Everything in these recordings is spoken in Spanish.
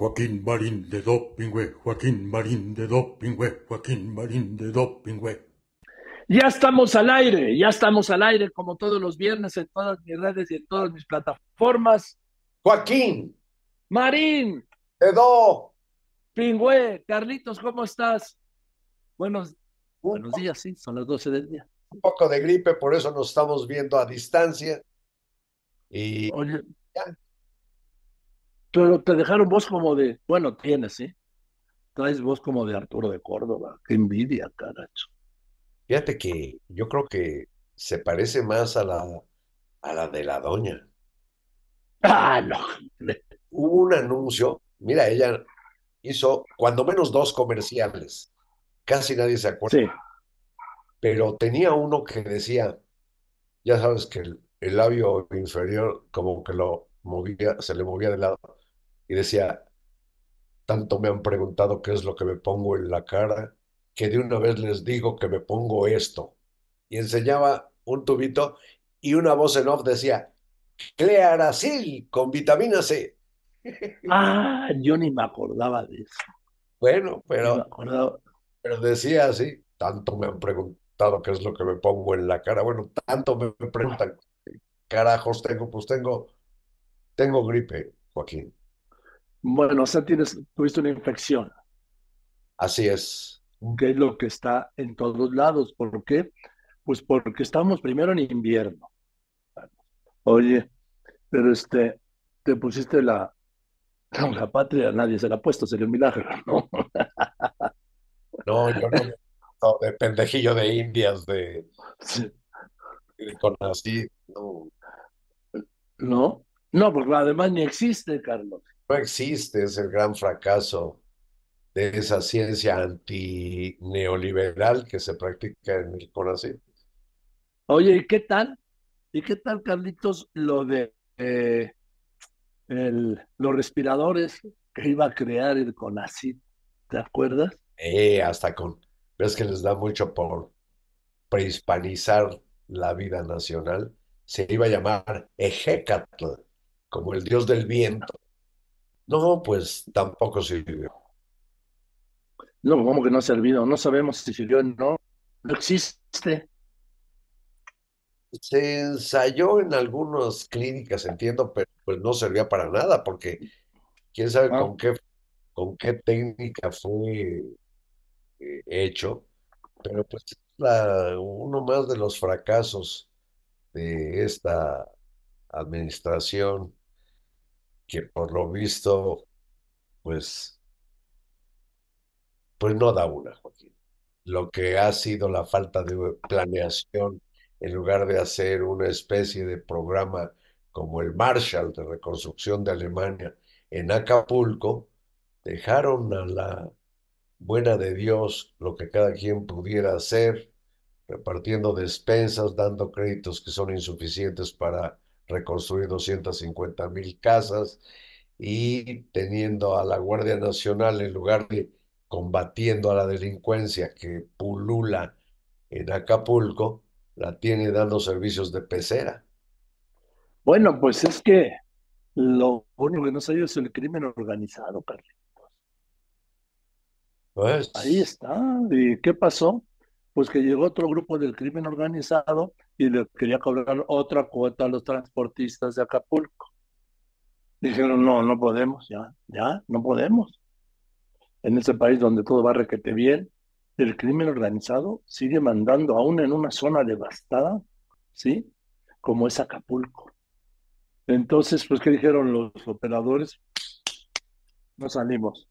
Joaquín Marín de Dopingüe, Joaquín Marín de Dopingüe, Joaquín Marín de Dopingüe. Ya estamos al aire, ya estamos al aire como todos los viernes en todas mis redes y en todas mis plataformas. Joaquín, Marín, Edo, Pingüe, Carlitos, ¿cómo estás? Buenos, buenos días, sí, son las 12 del día. un poco de gripe, por eso nos estamos viendo a distancia. Y Oye, Ya. Pero te dejaron voz como de, bueno, tienes, ¿sí? Traes voz como de Arturo de Córdoba. Qué envidia, caracho. fíjate que yo creo que se parece más a la, a la de la doña. Ah, no. Hubo un anuncio, mira, ella hizo cuando menos dos comerciales, casi nadie se acuerda, Sí, pero tenía uno que decía, ya sabes que el, el labio inferior como que lo movía, se le movía de lado y decía, tanto me han preguntado qué es lo que me pongo en la cara, que de una vez les digo que me pongo esto. Y enseñaba un tubito y una voz en off decía, Clearasil con vitamina C. Ah, yo ni me acordaba de eso. Bueno, pero, pero decía así, tanto me han preguntado qué es lo que me pongo en la cara. Bueno, tanto me preguntan, ¿qué carajos tengo, pues tengo, tengo gripe, Joaquín. Bueno, o sea, tienes, tuviste una infección, Así es. que es lo que está en todos lados. ¿Por qué? Pues porque estamos primero en invierno. Oye, pero este, te pusiste la, la patria, nadie se la ha puesto, sería un milagro, ¿no? No, yo no, no, de pendejillo de indias, de, Sí. de con así, no, ¿No? No, porque además ni existe, Carlos. No existe, es el gran fracaso de esa ciencia antineoliberal que se practica en el CONACYT. Oye, ¿y qué tal? ¿Y qué tal, Carlitos, lo de eh, el, los respiradores que iba a crear el CONACYT? ¿Te acuerdas? Eh, hasta con, ves que les da mucho por prehispanizar la vida nacional, se iba a llamar Ejecatl, como el dios del viento. No, pues tampoco sirvió. No, ¿cómo que no ha servido? No sabemos si sirvió o no. No existe. Se ensayó en algunas clínicas, entiendo, pero pues no servía para nada, porque quién sabe Ah. con qué, con qué técnica fue eh, hecho, pero pues la- uno más de los fracasos de esta administración que por lo visto, pues, pues no da una, Joaquín. Lo que ha sido la falta de planeación en lugar de hacer una especie de programa como el Marshall de reconstrucción de Alemania en Acapulco, dejaron a la buena de Dios lo que cada quien pudiera hacer, repartiendo despensas, dando créditos que son insuficientes para reconstruir 250 mil casas y teniendo a la Guardia Nacional en lugar de combatiendo a la delincuencia que pulula en Acapulco la tiene dando servicios de pecera. Bueno, pues es que lo único que no sé es el crimen organizado, Carlitos. Pues, Ahí está. ¿Y qué pasó? Pues que llegó otro grupo del crimen organizado y le quería cobrar otra cuota a los transportistas de Acapulco. Dijeron, no, no podemos, ya, ya, no podemos. En ese país donde todo va requete bien, el crimen organizado sigue mandando aún en una zona devastada, ¿sí? Como es Acapulco. Entonces, pues, ¿qué dijeron los operadores? No salimos.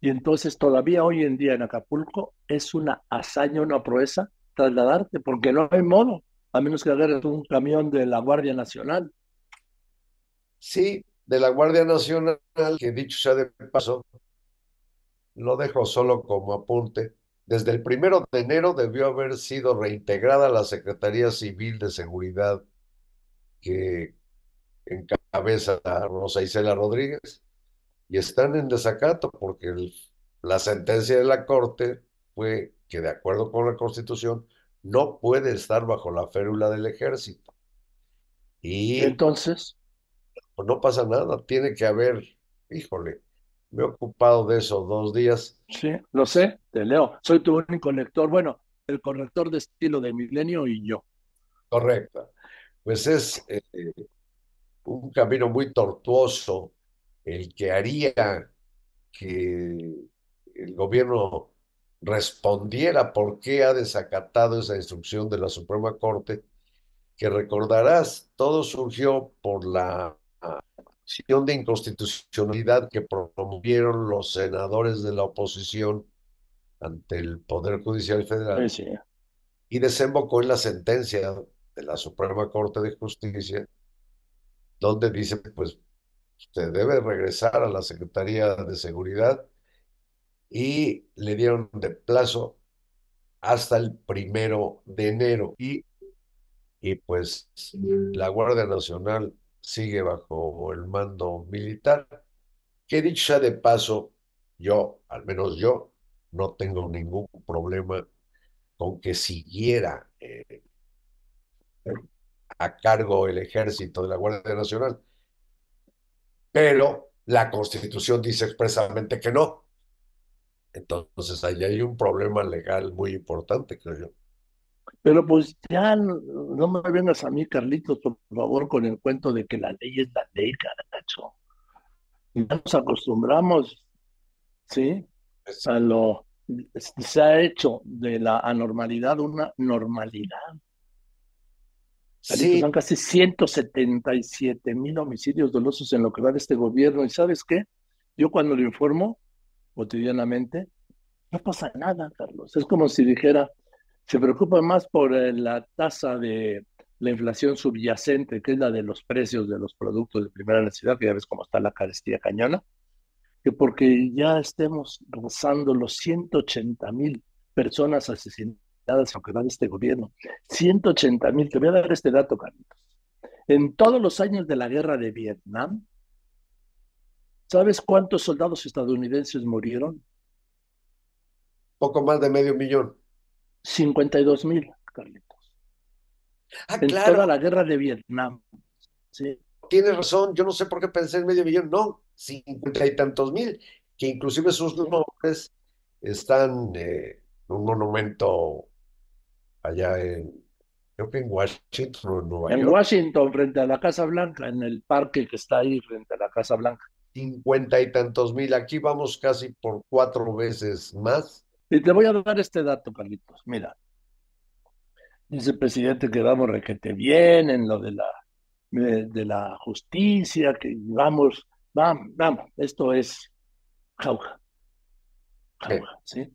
Y entonces todavía hoy en día en Acapulco es una hazaña, una proeza trasladarte, porque no hay modo, a menos que agarres un camión de la Guardia Nacional. Sí, de la Guardia Nacional, que dicho sea de paso, lo dejo solo como apunte. Desde el primero de enero debió haber sido reintegrada la Secretaría Civil de Seguridad que encabeza a Rosa Isela Rodríguez y están en desacato porque la sentencia de la Corte fue que de acuerdo con la Constitución no puede estar bajo la férula del ejército. Y Entonces, pues no pasa nada, tiene que haber, híjole, me he ocupado de eso dos días, sí, lo sé, te leo. Soy tu único lector. Bueno, el corrector de estilo de Milenio y yo. correcta. Pues es eh, un camino muy tortuoso el que haría que el gobierno respondiera por qué ha desacatado esa instrucción de la Suprema Corte, que recordarás, todo surgió por la acción de inconstitucionalidad que promovieron los senadores de la oposición ante el Poder Judicial Federal Sí, sí. y desembocó en la sentencia de la Suprema Corte de Justicia, donde dice, pues, usted debe regresar a la Secretaría de Seguridad y le dieron de plazo hasta el primero de enero. Y, y pues la Guardia Nacional sigue bajo el mando militar, que dicho sea de paso, yo, al menos yo, no tengo ningún problema con que siguiera eh, a cargo el ejército de la Guardia Nacional, pero la Constitución dice expresamente que no. Entonces, ahí hay un problema legal muy importante, creo yo. Pero pues ya no, me vengas a mí, Carlitos, por favor, con el cuento de que la ley es la ley, caracho. Ya nos acostumbramos, ¿sí? A lo, se ha hecho de la anormalidad una normalidad. Sí, son casi 177 mil homicidios dolosos en lo que va de este gobierno. ¿Y sabes qué? Yo cuando lo informo cotidianamente, no pasa nada, Carlos. Es como si dijera, se preocupa más por eh, la tasa de la inflación subyacente, que es la de los precios de los productos de primera necesidad, que ya ves cómo está la carestía cañona, que porque ya estemos rozando los 180 mil personas asesinadas en lo que va de este gobierno. 180 mil. Te voy a dar este dato, Carlitos. En todos los años de la guerra de Vietnam, ¿sabes cuántos soldados estadounidenses murieron? poco más de medio millón. 52 mil, Carlitos. Ah, En claro, toda la guerra de Vietnam. Sí. tienes razón, yo no sé por qué pensé en medio millón, no, cincuenta y tantos mil, que inclusive sus nombres están eh, en un monumento allá en, creo que en Washington en Nueva En York, Washington, frente a la Casa Blanca, en el parque que está ahí frente a la Casa Blanca. Cincuenta y tantos mil, aquí vamos casi por cuatro veces más. Y te voy a dar este dato, Carlitos. Mira, dice el presidente que vamos requete bien en lo de la, de, de la justicia, que vamos, vamos, vamos, esto es jauja, jauja, ¿sí?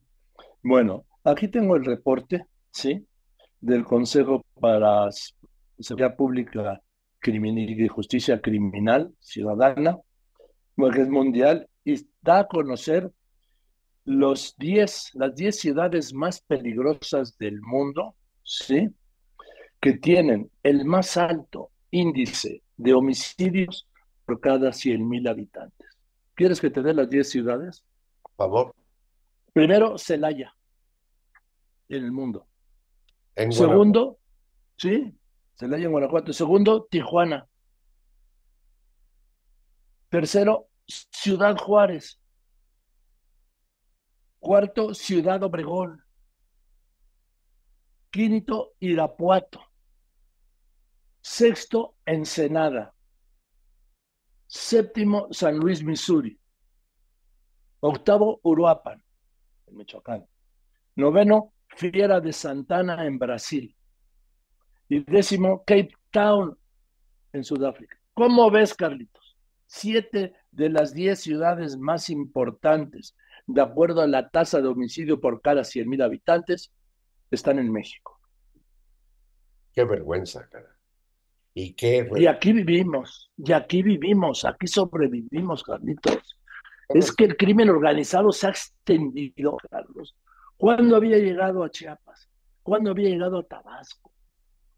Bueno, aquí tengo el reporte, ¿sí? Del Consejo para Seguridad Pública Crimin y Justicia Criminal Ciudadana, que es mundial, y da a conocer los 10, las 10 ciudades más peligrosas del mundo, ¿sí? Que tienen el más alto índice de homicidios por cada 100 mil habitantes. ¿Quieres que te dé las 10 ciudades? Por favor, Primero, Celaya, en el mundo. En Segundo, sí, Celaya en Guanajuato. Segundo, Tijuana. Tercero, Ciudad Juárez. Cuarto, Ciudad Obregón. Quinto, Irapuato. Sexto, Ensenada. Séptimo, San Luis, Missouri. Octavo, Uruapan, en Michoacán. Noveno, Fiera de Santana, en Brasil. Y décimo, Cape Town, en Sudáfrica. ¿Cómo ves, Carlitos? Siete de las diez ciudades más importantes, de acuerdo a la tasa de homicidio por cada cien mil habitantes, están en México. Qué vergüenza, cara. Y qué Y aquí vivimos, y aquí vivimos, aquí sobrevivimos, Carlitos. Es que el crimen organizado se ha extendido, Carlos. ¿Cuándo había llegado a Chiapas? ¿Cuándo había llegado a Tabasco?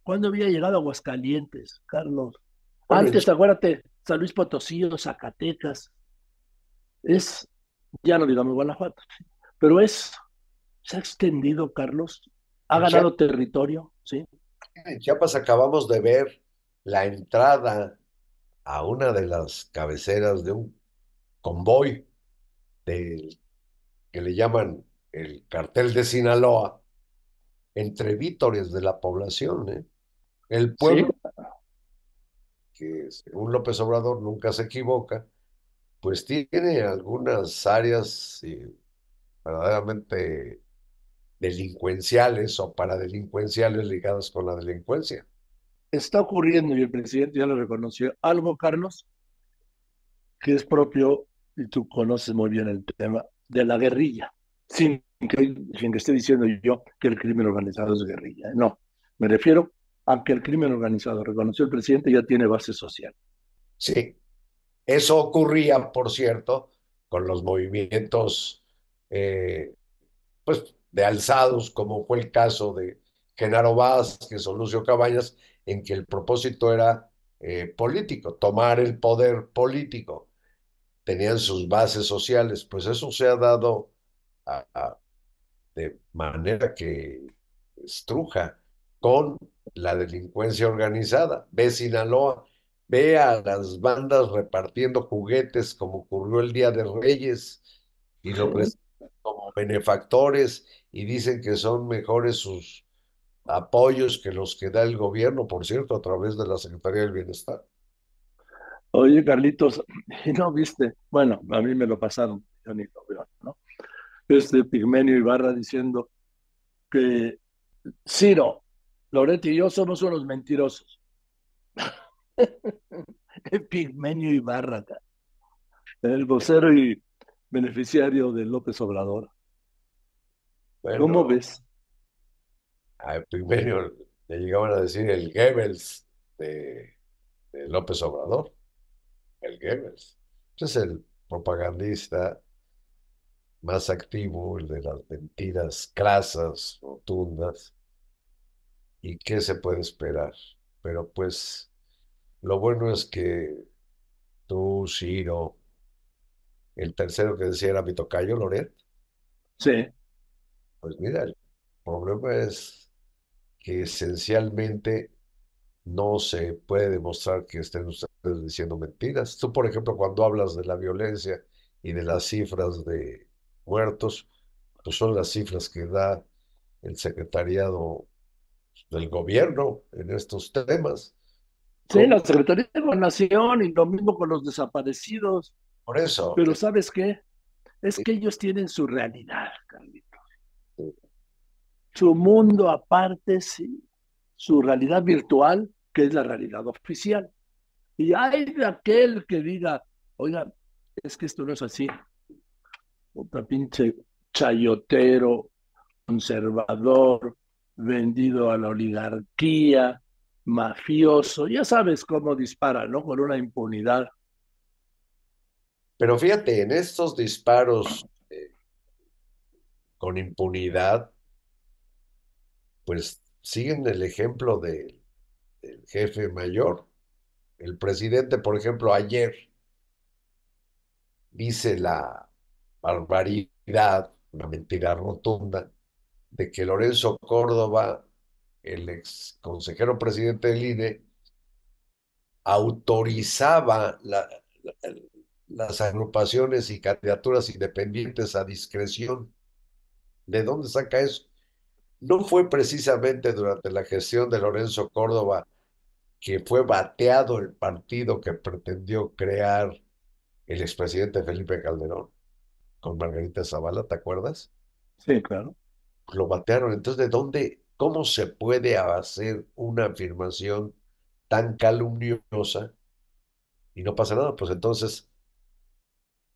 ¿Cuándo había llegado a Aguascalientes, Carlos? Antes, acuérdate, San Luis Potosí Zacatecas. Es, ya no digamos Guanajuato, pero es, se ha extendido, Carlos. Ha ganado territorio, ¿sí? En Chiapas acabamos de ver la entrada a una de las cabeceras de un convoy del que le llaman el cartel de Sinaloa entre vítores de la población. ¿eh? El pueblo, que según López Obrador nunca se equivoca, pues tiene algunas áreas verdaderamente delincuenciales o paradelincuenciales ligadas con la delincuencia. Está ocurriendo, y el presidente ya lo reconoció, algo, Carlos, que es propio, y tú conoces muy bien el tema, de la guerrilla, sin que, sin que esté diciendo yo que el crimen organizado es guerrilla. No, me refiero a que el crimen organizado, reconoció el presidente, ya tiene base social. Sí, eso ocurría, por cierto, con los movimientos eh, pues, de alzados, como fue el caso de Genaro Vázquez o Lucio Cabañas, en que el propósito era eh, político, tomar el poder político. Tenían sus bases sociales, pues eso se ha dado de manera que estruja con la delincuencia organizada. Ve Sinaloa, ve a las bandas repartiendo juguetes como ocurrió el Día de Reyes y lo presentan como benefactores y dicen que son mejores sus apoyos que los que da el gobierno, por cierto, a través de la Secretaría del Bienestar. Oye, Carlitos, ¿no viste? Bueno, a mí me lo pasaron, yo ni lo veo, ¿no? Este Pigmenio Ibarra diciendo que Ciro, Loreto y yo somos unos mentirosos. Pigmenio Ibarra, el vocero y beneficiario de López Obrador. ¿Cómo ves? a primero le llegaban a decir el Goebbels de, López Obrador, el Goebbels. Es el propagandista más activo, el de las mentiras crasas, rotundas. ¿Y qué se puede esperar? Pero pues lo bueno es que tú, Ciro, el tercero que decía era mi tocayo, Loret. Sí. Pues mira, el problema es que esencialmente no se puede demostrar que estén ustedes diciendo mentiras. Tú, por ejemplo, cuando hablas de la violencia y de las cifras de muertos, pues son las cifras que da el secretariado del gobierno en estos temas. Sí, la Secretaría de Nación y lo mismo con los desaparecidos. Por eso. Pero ¿sabes qué? Es que ellos tienen su realidad, Carlitos su mundo aparte, sí, su realidad virtual, que es la realidad oficial. Y hay de aquel que diga, oiga, es que esto no es así. Otra pinche chayotero, conservador, vendido a la oligarquía, mafioso, ya sabes cómo dispara, ¿no? Con una impunidad. Pero fíjate, en estos disparos eh, con impunidad, pues siguen el ejemplo del jefe mayor. El presidente, por ejemplo, ayer dice la barbaridad, una mentira rotunda, de que Lorenzo Córdoba el ex consejero presidente del INE autorizaba las agrupaciones y candidaturas independientes a discreción. ¿De dónde saca eso? No fue precisamente durante la gestión de Lorenzo Córdoba que fue bateado el partido que pretendió crear el expresidente Felipe Calderón con Margarita Zavala, ¿te acuerdas? Sí, claro. Lo batearon. Entonces, ¿de dónde, cómo se puede hacer una afirmación tan calumniosa y no pasa nada? Pues entonces,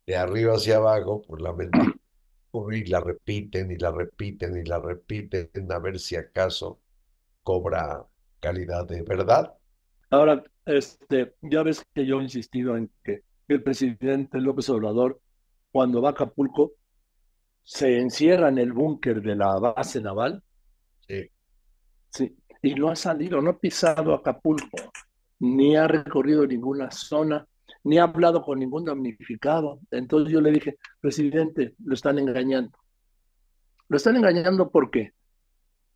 de arriba hacia abajo, pues la mentira, y la repiten y la repiten y la repiten a ver si acaso cobra calidad de verdad. Ahora, este, ya ves que yo he insistido en que el presidente López Obrador, cuando va a Acapulco, se encierra en el búnker de la base naval. Sí. Sí, y no ha salido, no ha pisado Acapulco, ni ha recorrido ninguna zona, ni ha hablado con ningún damnificado. Entonces yo le dije, presidente, lo están engañando. Lo están engañando porque,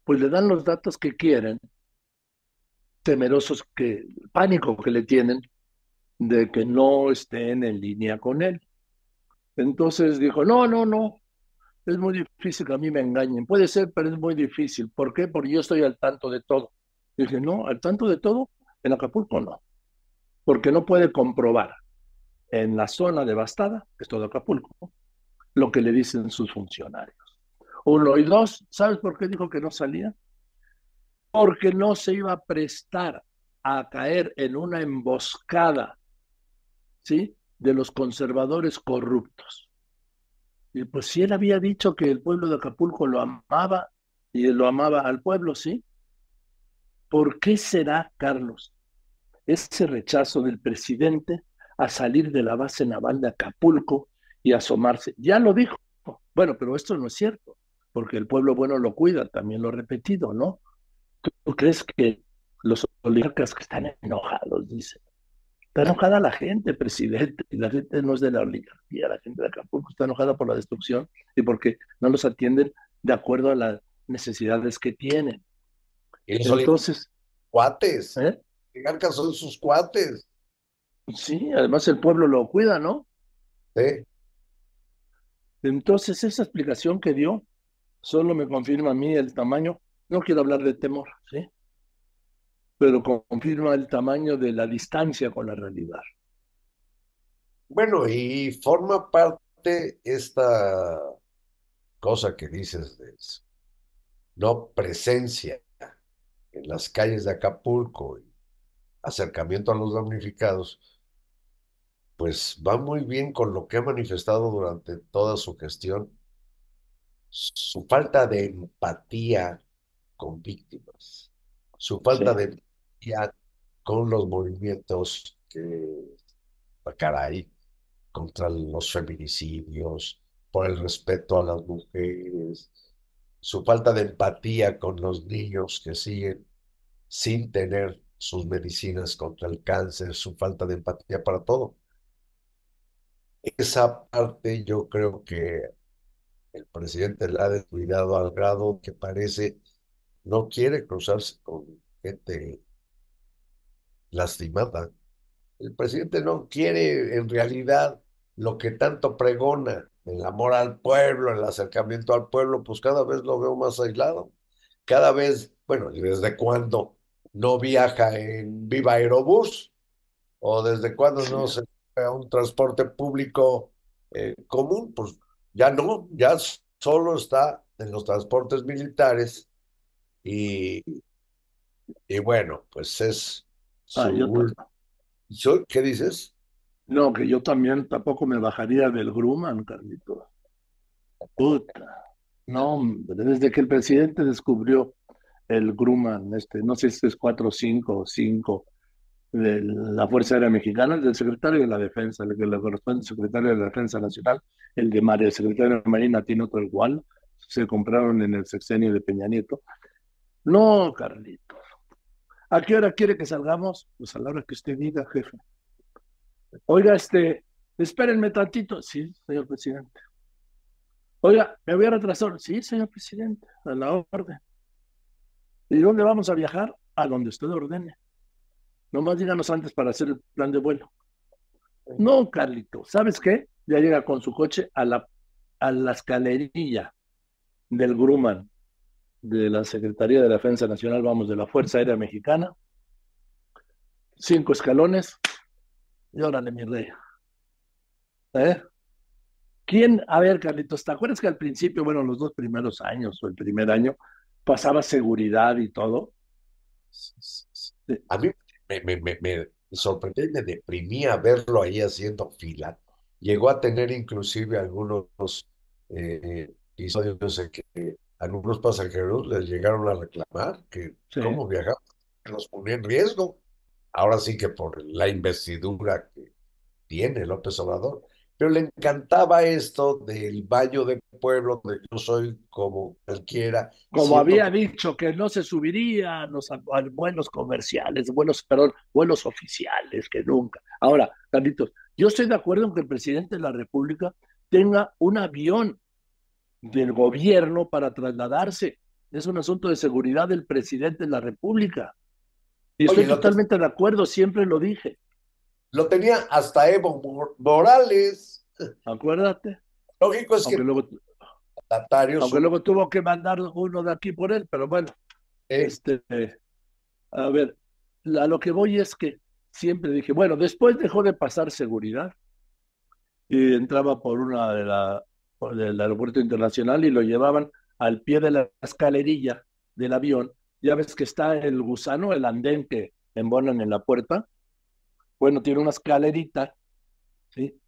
pues le dan los datos que quieren, temerosos que, pánico que le tienen de que no estén en línea con él. Entonces dijo, no, no, no, es muy difícil que a mí me engañen. Puede ser, pero es muy difícil. ¿Por qué? Porque yo estoy al tanto de todo. dije, no, al tanto de todo, en Acapulco no. Porque no puede comprobar en la zona devastada, que es todo Acapulco, lo que le dicen sus funcionarios. Uno y dos, ¿sabes por qué dijo que no salía? Porque no se iba a prestar a caer en una emboscada, ¿sí? De los conservadores corruptos. Pues si él había dicho que el pueblo de Acapulco lo amaba y lo amaba al pueblo, ¿sí? ¿Por qué será, Carlos, ese rechazo del presidente a salir de la base naval de Acapulco y asomarse? Ya lo dijo. Bueno, pero esto no es cierto, porque el pueblo bueno lo cuida, también lo he repetido, ¿no? ¿Tú crees que los oligarcas que están enojados, dicen, Está enojada la gente, presidente, y la gente no es de la oligarquía, la gente de Acapulco está enojada por la destrucción y porque no los atienden de acuerdo a las necesidades que tienen. Entonces, cuates, ¿eh? son sus cuates. Sí, además el pueblo lo cuida, ¿no? Sí. Entonces, esa explicación que dio solo me confirma a mí el tamaño. No quiero hablar de temor, ¿sí? Pero confirma el tamaño de la distancia con la realidad. Bueno, y forma parte esta cosa que dices de no presencia en las calles de Acapulco y acercamiento a los damnificados, pues va muy bien con lo que ha manifestado durante toda su gestión, su falta de empatía con víctimas, su falta de con los movimientos que, caray, contra los feminicidios, por el respeto a las mujeres, su falta de empatía con los niños que siguen sin tener sus medicinas contra el cáncer, su falta de empatía para todo. Esa parte yo creo que el presidente la ha descuidado al grado que parece no quiere cruzarse con gente lastimada. El presidente no quiere en realidad lo que tanto pregona, el amor al pueblo, el acercamiento al pueblo, pues cada vez lo veo más aislado. Cada vez, bueno, desde cuándo no viaja en Viva Aerobús? ¿O desde cuándo no se a un transporte público eh, común? Pues ya no, ya solo está en los transportes militares y, y bueno, pues es Ah, ¿Qué dices? No, que yo también tampoco me bajaría del Grumman, Carlito. Puta. No, desde que el presidente descubrió el Grumman, este, no sé si es 4, 5 o 5 de la Fuerza Aérea Mexicana, el del secretario de la Defensa, el que le corresponde al secretario de la Defensa Nacional, el de María, el secretario de Marina tiene otro igual, se compraron en el sexenio de Peña Nieto. No, Carlitos. ¿A qué hora quiere que salgamos? Pues a la hora que usted diga, jefe. Oiga, este, espérenme tantito. Sí, señor presidente. Oiga, me voy a retrasar. Sí, señor presidente, a la orden. ¿Y dónde vamos a viajar? A donde usted ordene. Nomás díganos antes para hacer el plan de vuelo. No, Carlito, ¿sabes qué? Ya llega con su coche a la, a la escalerilla del Grumman de la Secretaría de Defensa Nacional, vamos, de la Fuerza Aérea Mexicana. Cinco escalones. Y órale, mi rey. ¿Eh? ¿Quién? A ver, Carlitos, ¿te acuerdas que al principio, bueno, los dos primeros años o el primer año, pasaba seguridad y todo? A mí me, me, me, me sorprendió y me deprimía verlo ahí haciendo fila. Llegó a tener inclusive algunos eh, episodios en que algunos pasajeros les llegaron a reclamar que Sí. cómo viajaban, los ponía en riesgo. Ahora sí que por la investidura que tiene López Obrador. Pero le encantaba esto del baño de pueblo, de yo soy como cualquiera. Como Siento había dicho que no se subiría a los a- a vuelos comerciales, vuelos, perdón, vuelos oficiales, que nunca. Ahora, Carlitos, yo estoy de acuerdo en que el presidente de la República tenga un avión del gobierno para trasladarse. Es un asunto de seguridad del presidente de la República. Y estoy que- totalmente de acuerdo, siempre lo dije. Lo tenía hasta Evo Mor- Morales. Acuérdate. Lógico es que Aunque luego, mandatarios aunque luego tuvo que mandar uno de aquí por él, pero bueno. eh, Este, a ver, a lo que voy es que siempre dije, bueno, después dejó de pasar seguridad y entraba por una de la del aeropuerto internacional y lo llevaban al pie de la escalerilla del avión. Ya ves que está el gusano, el andén que embonan en la puerta. Bueno, tiene una escalerita, ¿sí?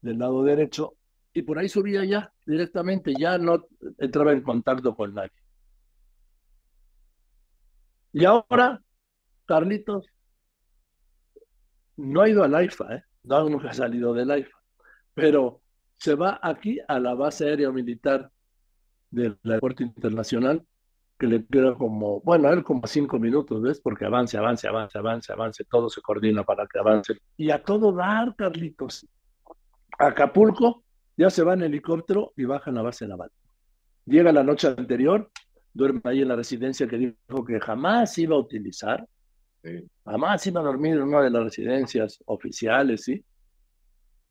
Del lado derecho y por ahí subía ya directamente, ya no entraba en contacto con nadie. Y ahora, Carlitos, no ha ido al AIFA, ¿eh? No, nunca ha salido del AIFA, pero se va aquí a la base aérea militar del aeropuerto internacional, que le queda como, bueno, a él como cinco minutos, ¿ves? Porque avance, avance, avance, avance, avance, todo se coordina para que avance. Y a todo dar, Carlitos. Acapulco ya se va en helicóptero y baja en la base naval. Llega la noche anterior, duerme ahí en la residencia que dijo que jamás iba a utilizar, Sí. jamás iba a dormir en una de las residencias oficiales, ¿sí?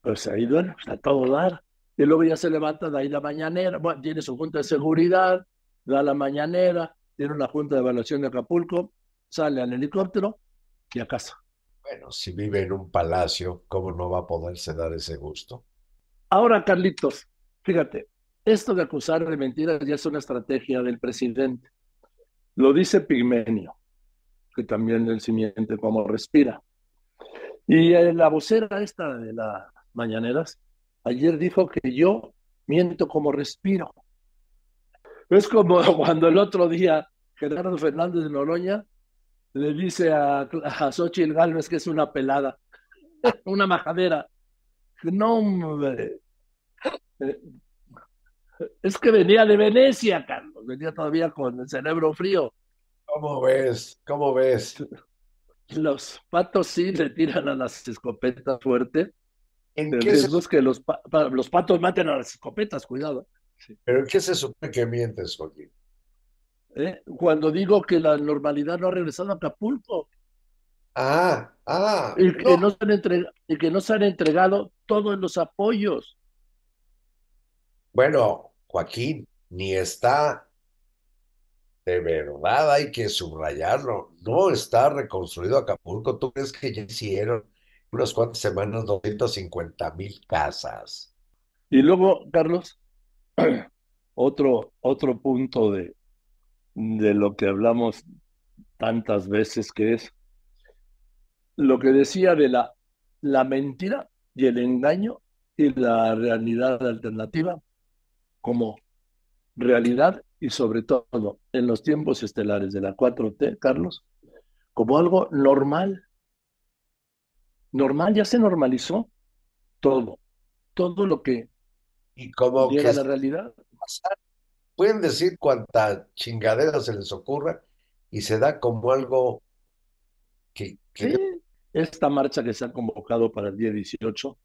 Pues ahí pues a todo dar. Y luego ya se levanta de ahí la mañanera, bueno, tiene su junta de seguridad, da la mañanera, tiene una junta de evaluación de Acapulco, sale al helicóptero y a casa. Bueno, si vive en un palacio, ¿cómo no va a poderse dar ese gusto? Ahora, Carlitos, fíjate, esto de acusar de mentiras ya es una estrategia del presidente. Lo dice Pigmenio, que también él sí miente como respira. Y eh, la vocera esta de las mañaneras, ayer dijo que yo miento como respiro. Es como cuando el otro día Gerardo Fernández de Noroña le dice a, a Xochitl Gálvez que es una pelada, una majadera. No, hombre. Eh, Es que venía de Venecia, Carlos, venía todavía con el cerebro frío. ¿Cómo ves? ¿Cómo ves? Los patos sí le tiran a las escopetas fuerte. ¿En El se, es que los, pa- los patos maten a las escopetas, cuidado. pero en qué se supone que mientes, Joaquín? ¿eh? Cuando digo que la normalidad no ha regresado a Acapulco Ah, ah, y que no, no se han entregado, y que no se han entregado todos los apoyos. bueno, Joaquín, ni está, de verdad hay que subrayarlo, no está reconstruido Acapulco. ¿Tú crees que ya hicieron unas cuantas semanas 250 mil casas? Y luego, Carlos, otro, otro punto de, de lo que hablamos tantas veces, que es lo que decía de la, la mentira y el engaño y la realidad alternativa como realidad y sobre todo en los tiempos estelares de la 4T, Carlos, como algo normal. Normal, ya se normalizó todo, todo lo que Y como que llega a la realidad. pueden decir cuanta chingadera se les ocurra y se da como algo que, que Sí, esta marcha que se ha convocado para el día 18,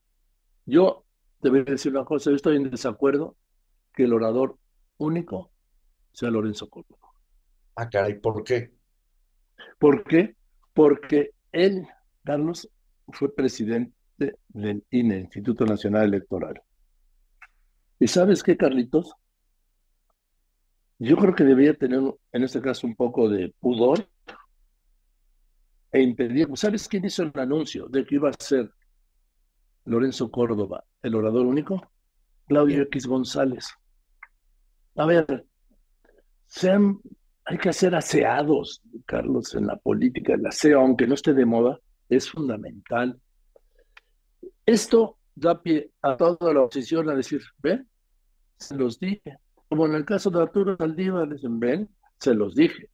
yo a decir una cosa, yo estoy en desacuerdo que el orador único sea Lorenzo Córdoba. Ah, caray, ¿por qué? ¿Por qué? Porque él, Carlos, fue presidente del INE, Instituto Nacional Electoral. ¿Y sabes qué, Carlitos? Yo creo que debería tener en este caso un poco de pudor e impedir. ¿Sabes quién hizo el anuncio de que iba a ser Lorenzo Córdoba, el orador único? Claudio X González. A ver, sean, hay que ser aseados, Carlos, en la política. El aseo, aunque no esté de moda, es fundamental. Esto da pie a toda la oposición a decir, ven, se los dije. Como en el caso de Arturo Saldívar, dicen, ven, se los dije.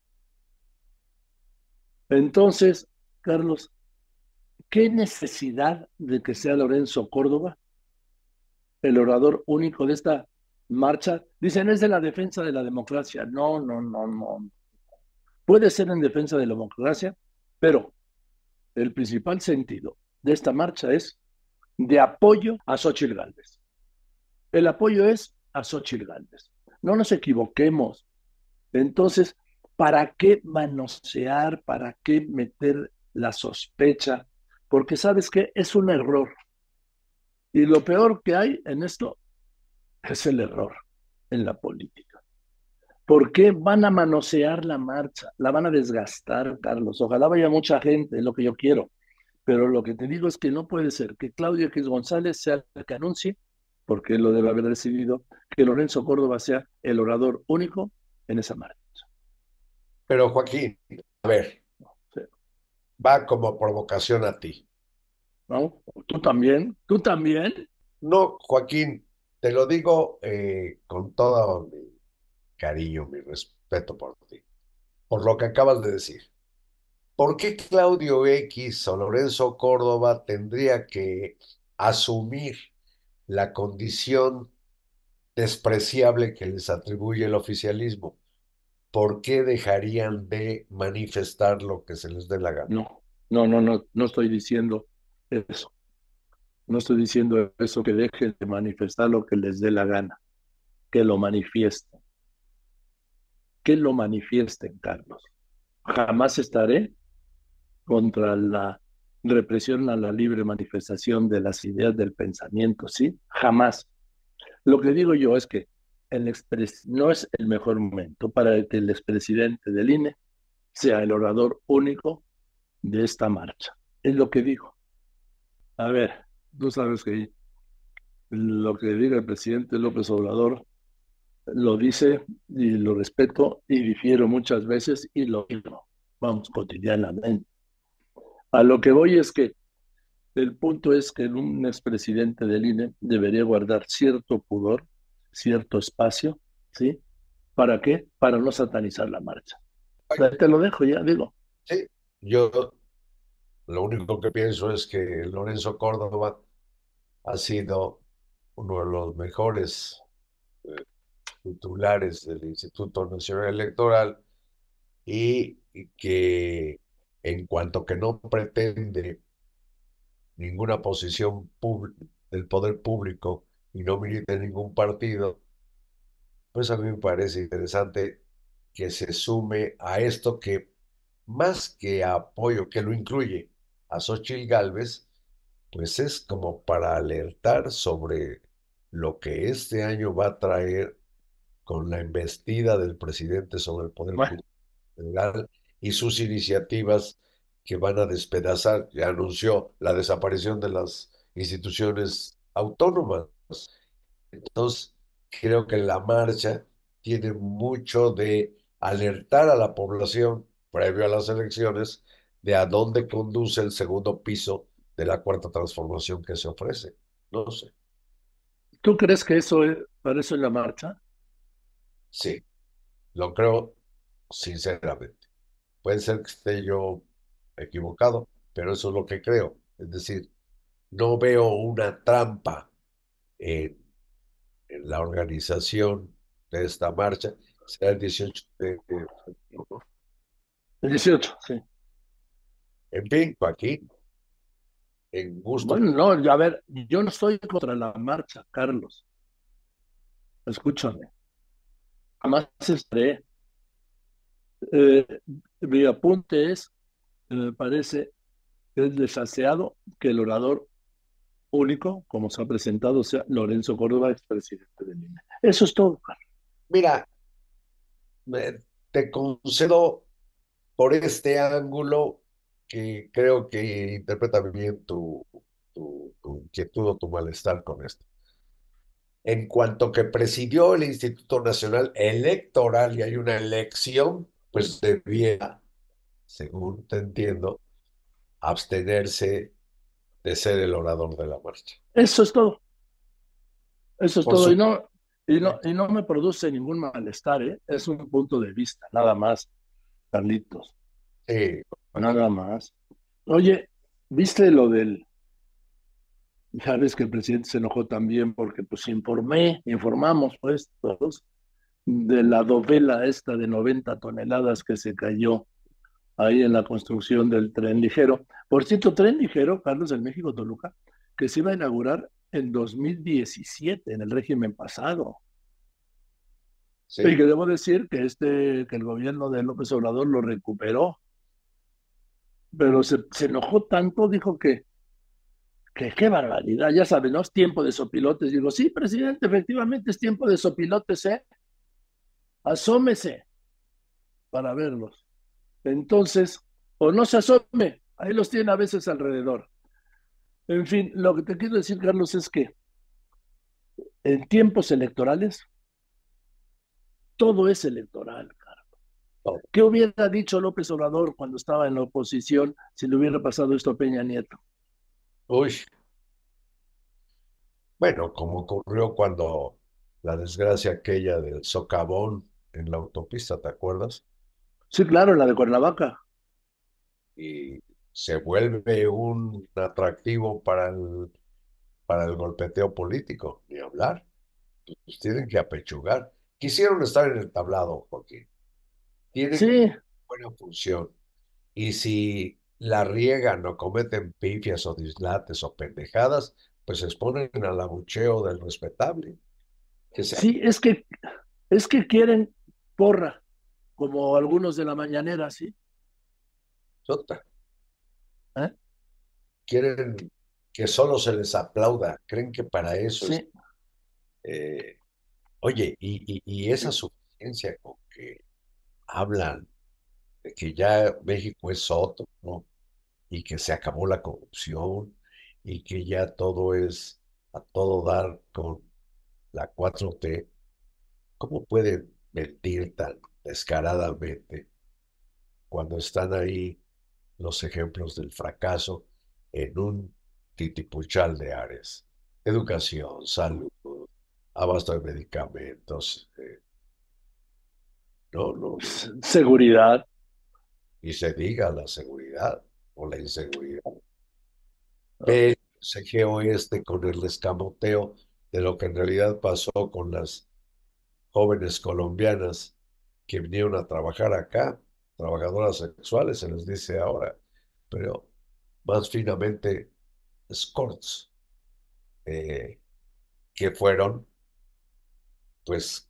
Entonces, Carlos, ¿qué necesidad de que sea Lorenzo Córdoba el orador único de esta marcha? Dicen, es de la defensa de la democracia. No, no, no, no. Puede ser en defensa de la democracia, pero el principal sentido de esta marcha es de apoyo a Xochitl Gálvez. El apoyo es a Xochitl Gálvez. No nos equivoquemos. Entonces, ¿para qué manosear? ¿Para qué meter la sospecha? Porque sabes que es un error. Y lo peor que hay en esto es el error en la política. ¿Por qué van a manosear la marcha? La van a desgastar, Carlos. Ojalá vaya mucha gente, es lo que yo quiero. Pero lo que te digo es que no puede ser que Claudio X González sea el que anuncie, porque él lo debe haber decidido, que Lorenzo Córdoba sea el orador único en esa marcha. Pero Joaquín, a ver, va como provocación a ti. ¿No? ¿Tú también? ¿Tú también? No, Joaquín, te lo digo eh, con todo mi cariño, mi respeto por ti, por lo que acabas de decir. ¿Por qué Claudio X o Lorenzo Córdoba tendría que asumir la condición despreciable que les atribuye el oficialismo? ¿Por qué dejarían de manifestar lo que se les dé la gana? No, no, no, no, no estoy diciendo eso. No estoy diciendo eso, que dejen de manifestar lo que les dé la gana, que lo manifiesten. Que lo manifiesten, Carlos. Jamás estaré contra la represión a la libre manifestación de las ideas del pensamiento, ¿sí? Jamás. Lo que digo yo es que el no es el mejor momento para que el expresidente del INE sea el orador único de esta marcha. Es lo que digo. A ver, tú sabes que lo que diga el presidente López Obrador lo dice y lo respeto y difiero muchas veces y lo digo, vamos, cotidianamente. A lo que voy es que el punto es que un expresidente del INE debería guardar cierto pudor, cierto espacio, ¿sí? ¿Para qué? Para no satanizar la marcha. Te lo dejo ya, digo. Sí, yo lo único que pienso es que Lorenzo Córdoba ha sido uno de los mejores eh, titulares del Instituto Nacional Electoral y que en cuanto que no pretende ninguna posición del poder público y no milita en ningún partido, pues a mí me parece interesante que se sume a esto que más que apoyo, que lo incluye a Xochitl Galvez, pues es como para alertar sobre lo que este año va a traer con la embestida del presidente sobre el poder público y sus iniciativas que van a despedazar, ya anunció la desaparición de las instituciones autónomas. Entonces, creo que la marcha tiene mucho de alertar a la población previo a las elecciones de a dónde conduce el segundo piso de la cuarta transformación que se ofrece. No sé. ¿Tú crees que eso es, para eso es la marcha? Sí, lo creo sinceramente. Puede ser que esté yo equivocado, pero eso es lo que creo. Es decir, no veo una trampa en, la organización de esta marcha. Será el 18 de... El 18, sí. En fin, Joaquín, en gusto. Bueno, no, a ver, yo no estoy contra la marcha, Carlos. Escúchame. Jamás estaré Eh, mi apunte es, me parece que es desaseado que el orador único, como se ha presentado, sea Lorenzo Córdoba, expresidente del INE. Eso es todo. Mira, te concedo por este ángulo que creo que interpreta bien tu, tu, tu inquietud o tu malestar con esto. En cuanto que presidió el Instituto Nacional Electoral y hay una elección, pues debía, según te entiendo, abstenerse de ser el orador de la marcha. Eso es todo. Eso es Por todo. su- Y no, y, no, y no me produce ningún malestar, ¿eh? Es un punto de vista, nada más, Carlitos. Sí, Nada más. Oye, ¿viste lo del... Ya ves que el presidente se enojó también porque pues informé, informamos pues todos de la dovela esta de 90 toneladas que se cayó ahí en la construcción del tren ligero. Por cierto, tren ligero, Carlos, del México Toluca, que se iba a inaugurar en 2017, en el régimen pasado. sí. Y que debo decir que este, que el gobierno de López Obrador lo recuperó. Pero se, se enojó tanto, dijo que, que qué barbaridad, ya saben, ¿no? Es tiempo de sopilotes. Digo, sí, presidente, efectivamente es tiempo de sopilotes, ¿eh? Asómese para verlos. Entonces, o no se asome, ahí los tiene a veces alrededor. En fin, lo que te quiero decir, Carlos, es que en tiempos electorales, todo es electoral, Carlos. ¿Qué hubiera dicho López Obrador cuando estaba en la oposición si le hubiera pasado esto a Peña Nieto? Uy. Bueno, como ocurrió cuando la desgracia aquella del socavón en la autopista, ¿te acuerdas? Sí, claro, la de Cuernavaca. Y se vuelve un atractivo para el, para el golpeteo político, ni hablar. Pues tienen que apechugar. Quisieron estar en el tablado, Joaquín. Tienen Sí, buena función. Y si la riegan o cometen pifias o dislates o pendejadas, pues se exponen al abucheo del respetable. Sí, es que, es que quieren porra, como algunos de la mañanera, ¿sí? Chota. ¿Eh? Quieren que solo se les aplauda. Creen que para eso es. Sí, eh, oye, y, y- y esa suficiencia con que hablan de que ya México es otro, ¿no? Y que se acabó la corrupción y que ya todo es a todo dar con la 4T. ¿Cómo pueden mentir tan descaradamente cuando están ahí los ejemplos del fracaso en un titipuchal de áreas? Educación, salud, abasto de medicamentos. eh, no, no, seguridad. y se diga la seguridad o la inseguridad. Ve el sejeo este con el escamoteo de lo que en realidad pasó con las jóvenes colombianas que vinieron a trabajar acá, trabajadoras sexuales, se les dice ahora, pero más finamente escorts, eh, que fueron pues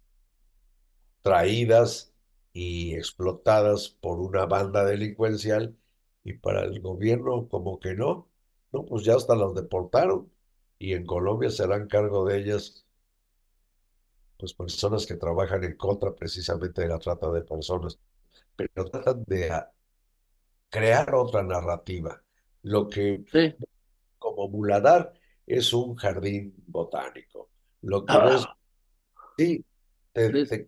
traídas y explotadas por una banda delincuencial y para el gobierno como que no, no, pues ya hasta las deportaron y en Colombia se harán cargo de ellas pues personas que trabajan en contra precisamente de la trata de personas, pero tratan de a- crear otra narrativa. Lo que Sí. como Muladar es un jardín botánico. Lo que ves, Ah, sí, te, Sí. te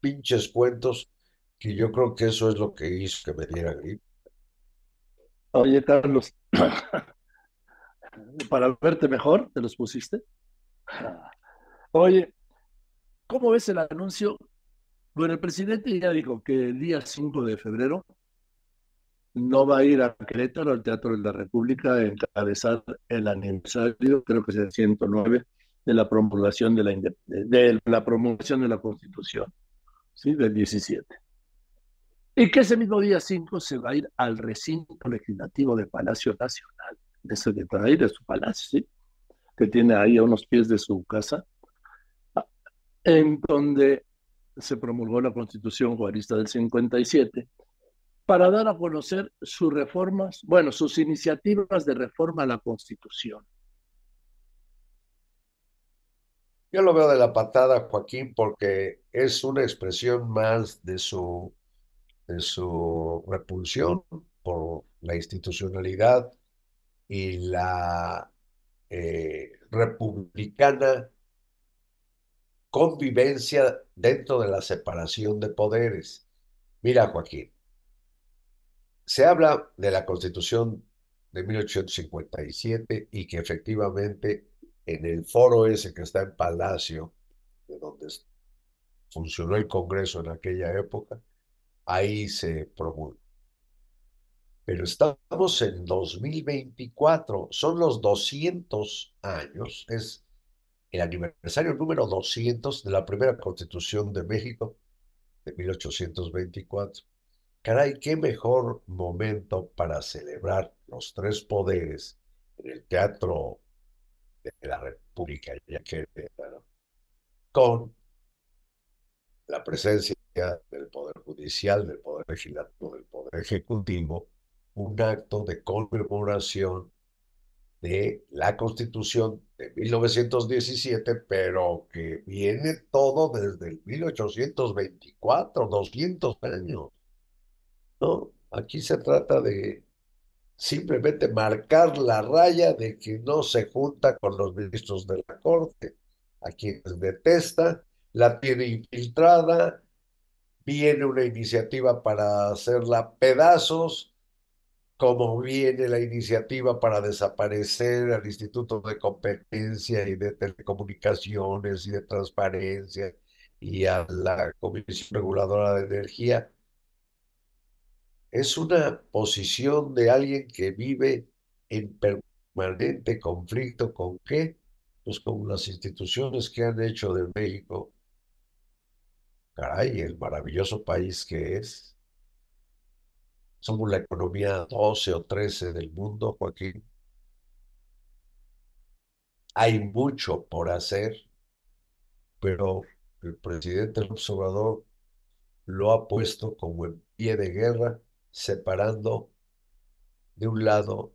pinches cuentos que yo creo que eso es lo que hizo que me diera gripe. Oye, Carlos, para verte mejor, ¿te los pusiste? Oye, ¿cómo ves el anuncio? Bueno, el presidente ya dijo que el día 5 de febrero no va a ir a Querétaro, al Teatro de la República, a encabezar el aniversario, creo que es el 109, de la promulgación de la, de la promulgación de la Constitución, ¿sí? Del 17. Y que ese mismo día 5 se va a ir al recinto legislativo del Palacio Nacional, de ese de ahí, de su palacio. Que tiene ahí a unos pies de su casa, en donde se promulgó la Constitución Juarista del 57 para dar a conocer sus reformas, bueno, sus iniciativas de reforma a la Constitución. Yo lo veo de la patada, Joaquín, porque es una expresión más de su, de su repulsión por la institucionalidad y la eh, republicana convivencia dentro de la separación de poderes. Mira, Joaquín, se habla de la Constitución de 1857 y que efectivamente en el foro ese que está en Palacio, de donde funcionó el Congreso en aquella época, ahí se promulgó. Pero estamos en 2024, son los 200 años, es el aniversario número 200 de la primera Constitución de México de 1824. Caray, qué mejor momento para celebrar los tres poderes en el Teatro de la República, ya que con la presencia del Poder Judicial, del Poder Legislativo, del Poder Ejecutivo, un acto de conmemoración de la Constitución de 1917, pero que viene todo desde el 1824, 200 años. No, aquí se trata de simplemente marcar la raya de que no se junta con los ministros de la Corte, a quienes detesta, la tiene infiltrada, viene una iniciativa para hacerla pedazos, como viene la iniciativa para desaparecer al Instituto de Competencia y de Telecomunicaciones y de Transparencia y a la Comisión Reguladora de Energía, es una posición de alguien que vive en permanente conflicto. Con qué? Pues con las instituciones que han hecho de México, caray, el maravilloso país que es. Somos la economía 12 o 13 del mundo, Joaquín. Hay mucho por hacer, pero el presidente López Obrador lo ha puesto como en pie de guerra, separando de un lado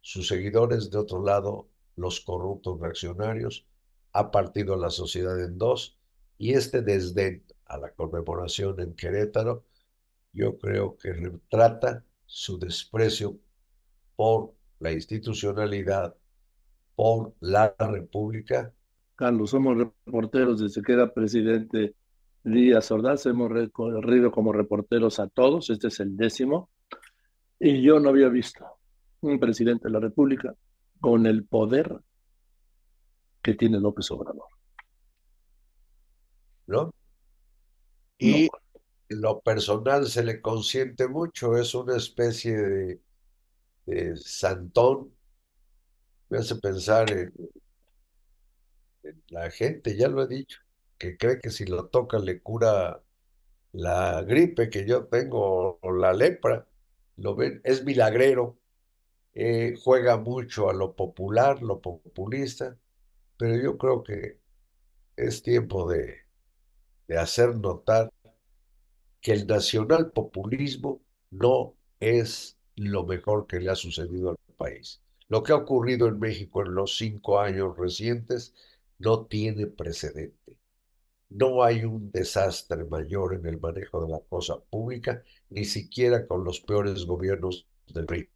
sus seguidores, de otro lado los corruptos reaccionarios, ha partido la sociedad en dos, y este desdén a la conmemoración en Querétaro yo creo que retrata su desprecio por la institucionalidad, por la República. Carlos, somos reporteros desde que era presidente Díaz Ordaz, hemos recorrido como reporteros a todos, este es el décimo, y yo no había visto un presidente de la República con el poder que tiene López Obrador. ¿No? Y lo personal se le consiente mucho, es una especie de, santón. Me hace pensar en, la gente, ya lo he dicho, que cree que si lo toca le cura la gripe que yo tengo o la lepra. Lo es milagrero, eh, juega mucho a lo popular, lo populista, pero yo creo que es tiempo de, de hacer notar que el nacional populismo no es lo mejor que le ha sucedido al país. Lo que ha ocurrido en México en los cinco años recientes no tiene precedente. No hay un desastre mayor en el manejo de la cosa pública, ni siquiera con los peores gobiernos del PRI,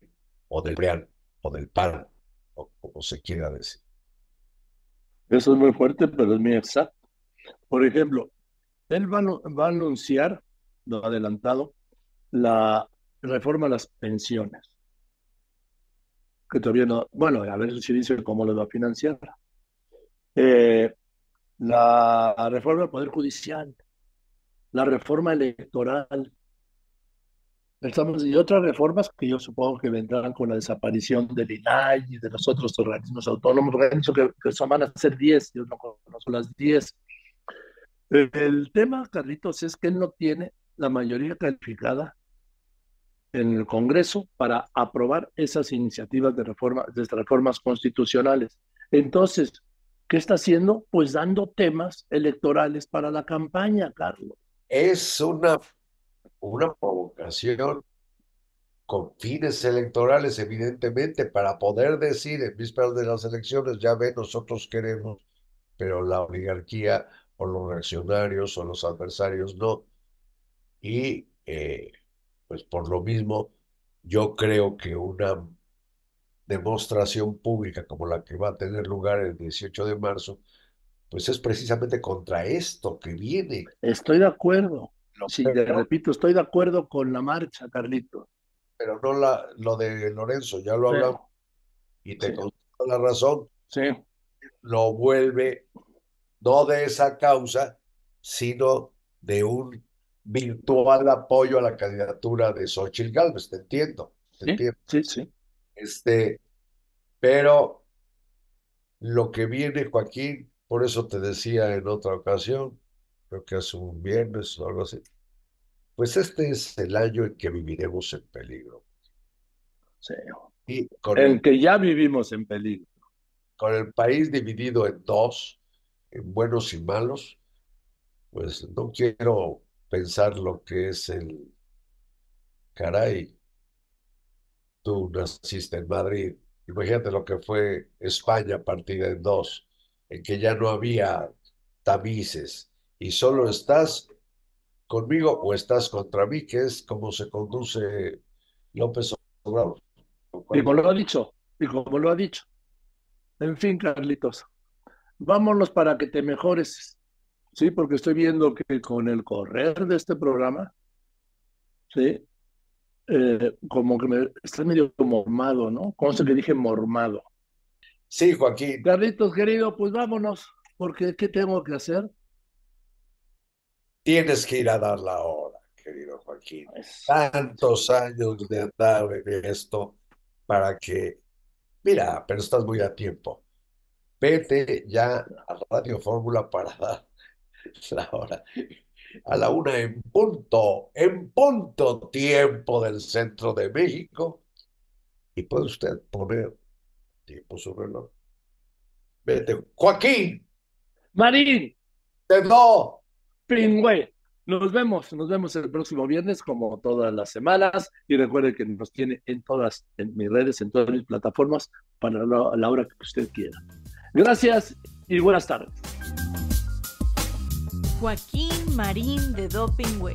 o del PRIAN, o del PAN, o como se quiera decir. Eso es muy fuerte, pero es muy exacto. Por ejemplo, él va, va a anunciar lo adelantado, la reforma a las pensiones. Que todavía no, bueno, a ver si dice cómo lo va a financiar. Eh, la reforma del Poder Judicial, la reforma electoral. Estamos, y otras reformas que yo supongo que vendrán con la desaparición del INAI y de los otros organismos autónomos, que, que son, van a ser 10, yo no conozco las 10. El tema, Carlitos, es que él no tiene la mayoría calificada en el Congreso para aprobar esas iniciativas de reforma, de reformas constitucionales. Entonces, ¿Qué está haciendo? Pues dando temas electorales para la campaña, Carlos. Es una, una provocación con fines electorales, evidentemente, para poder decir en vísperas de las elecciones, ya ve, nosotros queremos, pero la oligarquía o los reaccionarios o los adversarios no. Y eh, pues por lo mismo, yo creo que una demostración pública como la que va a tener lugar el 18 de marzo, pues es precisamente contra esto que viene. Estoy de acuerdo. sí, te repito, estoy de acuerdo con la marcha, Carlito. Pero no la, lo de Lorenzo, ya lo hablamos. Y te sí. la razón. Sí. Lo vuelve no de esa causa, sino de un virtual apoyo a la candidatura de Xochitl Gálvez, te entiendo. Te ¿Sí? entiendo. sí, sí. Este, pero lo que viene, Joaquín, por eso te decía en otra ocasión, creo que hace un viernes o algo así, pues este es el año en que viviremos en peligro. sí. Y con En el, que ya vivimos en peligro. con el país dividido en dos, buenos y malos, pues no quiero pensar lo que es el, caray, tú naciste en Madrid, imagínate lo que fue España partida en dos, en que ya no había tamices y solo estás conmigo o estás contra mí, que es como se conduce López Obrador. Y como lo ha dicho, y como lo ha dicho. En fin, Carlitos, vámonos para que te mejores. Sí, porque estoy viendo que con el correr de este programa, sí, eh, como que me estás medio mormado, ¿no? Conste que dije mormado. Sí, Joaquín, Carlitos, querido, pues vámonos, porque ¿qué tengo que hacer? tienes que ir a dar la hora, querido Joaquín. tantos años de andar en esto para que, mira, pero estás muy a tiempo. Vete ya a Radio Fórmula para dar la hora. A la una en punto, en punto tiempo del centro de México. Y puede usted poner tiempo su reloj. Vete, Joaquín, Marín, te doy. Pingüe. Nos vemos, nos vemos el próximo viernes como todas las semanas y recuerde que nos tiene en todas en mis redes, en todas mis plataformas para la, la hora que usted quiera. Gracias y buenas tardes. Joaquín Marín de Dopingüe.